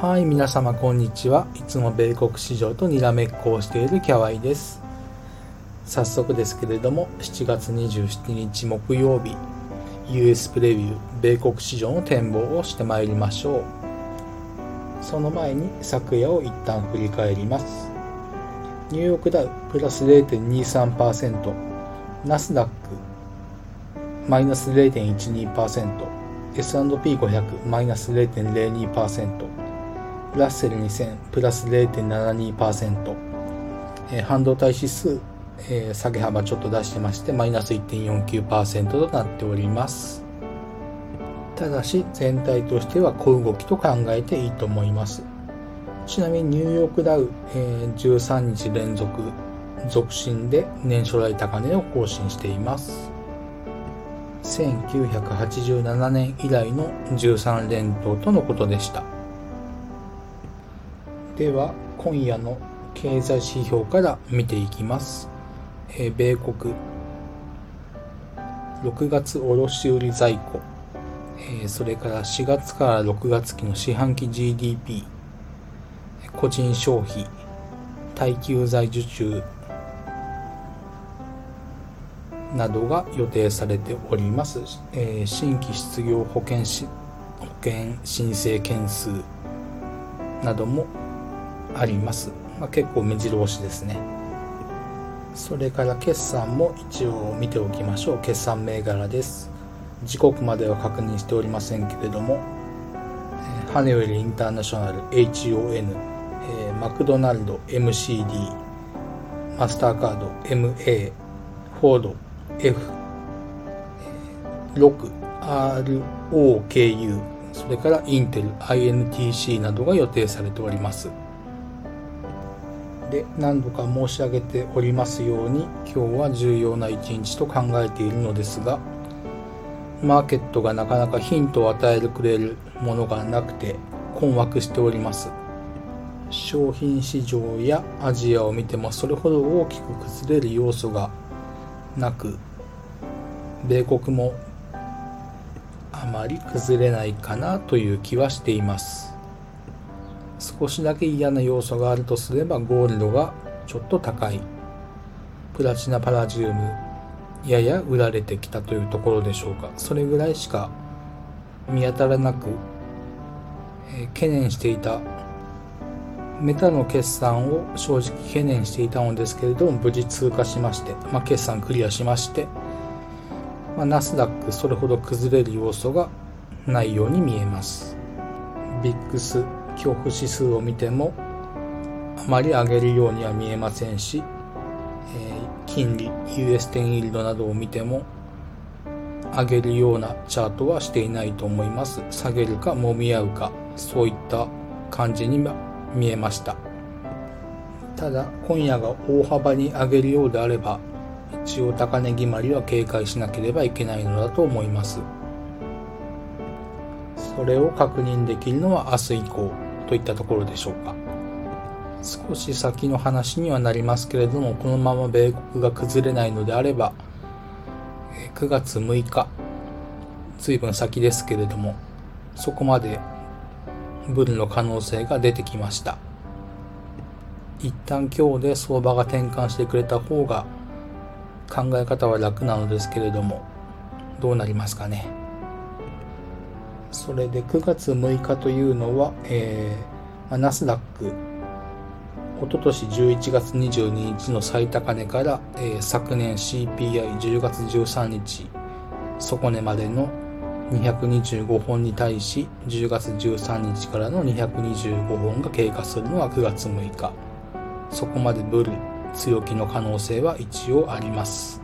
はい、皆様こんにちは。いつも米国市場とにらめっこをしているキャワイです。早速ですけれども、7月27日木曜日、US プレビュー、米国市場の展望をしてまいりましょう。その前に昨夜を一旦振り返ります。ニューヨークダウプラス0.23%、ナスダックマイナス0.12%、S&P500 マイナス0.02%、ラッセル2000プラス0.72%、えー、半導体指数、えー、下げ幅ちょっと出してましてマイナス1.49%となっております。ただし全体としては小動きと考えていいと思います。ちなみにニューヨークダウ、えー、13日連続続伸で年初来高値を更新しています。1987年以来の13連投とのことでした。では今夜の経済指標から見ていきます。えー、米国。6月卸売在庫、えー、それから4月から6月期の四半期 GDP 個人消費。耐久財受注。などが予定されております、えー、新規失業保険し保険申請件数。などもあります。まあ、結構目白押しですね。それから決算も一応見ておきましょう。決算銘柄です。時刻までは確認しておりませんけれども、ハネウェルインターナショナル HON、えマクドナルド MCD、マスターカード MA、フォード F、6、ROKU、それからインテル INTC などが予定されております。で何度か申し上げておりますように今日は重要な一日と考えているのですがマーケットがなかなかヒントを与えてくれるものがなくて困惑しております。商品市場やアジアを見てもそれほど大きく崩れる要素がなく米国もあまり崩れないかなという気はしています。少しだけ嫌な要素があるとすればゴールドがちょっと高い。プラチナパラジウムやや売られてきたというところでしょうか。それぐらいしか見当たらなく、えー、懸念していたメタの決算を正直懸念していたのですけれども無事通過しまして、まあ、決算クリアしまして、ま、ナスダックそれほど崩れる要素がないように見えます。ビックス恐怖指数を見てもあまり上げるようには見えませんし、え、金利 US10 イールドなどを見ても上げるようなチャートはしていないと思います。下げるかもみ合うかそういった感じに見えました。ただ今夜が大幅に上げるようであれば一応高値決まりは警戒しなければいけないのだと思います。それを確認できるのは明日以降。といったところでしょうか。少し先の話にはなりますけれどもこのまま米国が崩れないのであれば9月6日随分先ですけれどもそこまでブルの可能性が出てきました。一旦今日で相場が転換してくれた方が考え方は楽なのですけれどもどうなりますかね。それで9月6日というのは、えー、ナスダック、おととし11月22日の最高値から、えー、昨年 CPI10 月13日底値までの225本に対し10月13日からの225本が経過するのは9月6日。そこまでブル強気の可能性は一応あります。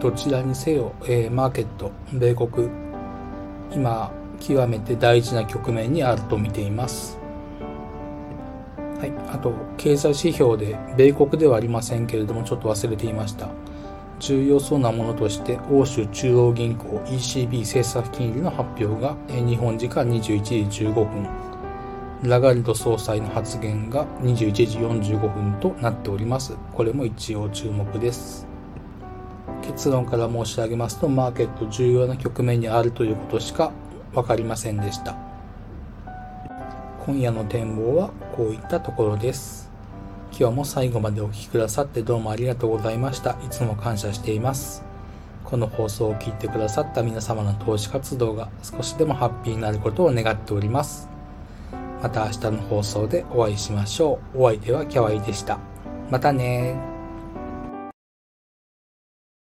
どちらにせよ、えー、マーケット米国今極めて大事な局面にあると見ています。はい、あと経済指標で米国ではありませんけれどもちょっと忘れていました。重要そうなものとして欧州中央銀行 ECB 政策金利の発表が日本時間21時15分。ラガルド総裁の発言が21時45分となっております。これも一応注目です。結論から申し上げますとマーケット重要な局面にあるということしか分かりませんでした今夜の展望はこういったところです。今日も最後までお聴きくださってどうもありがとうございました。いつも感謝しています。この放送を聞いてくださった皆様の投資活動が少しでもハッピーになることを願っております。また明日の放送でお会いしましょう。お相手はキャワイでした。またね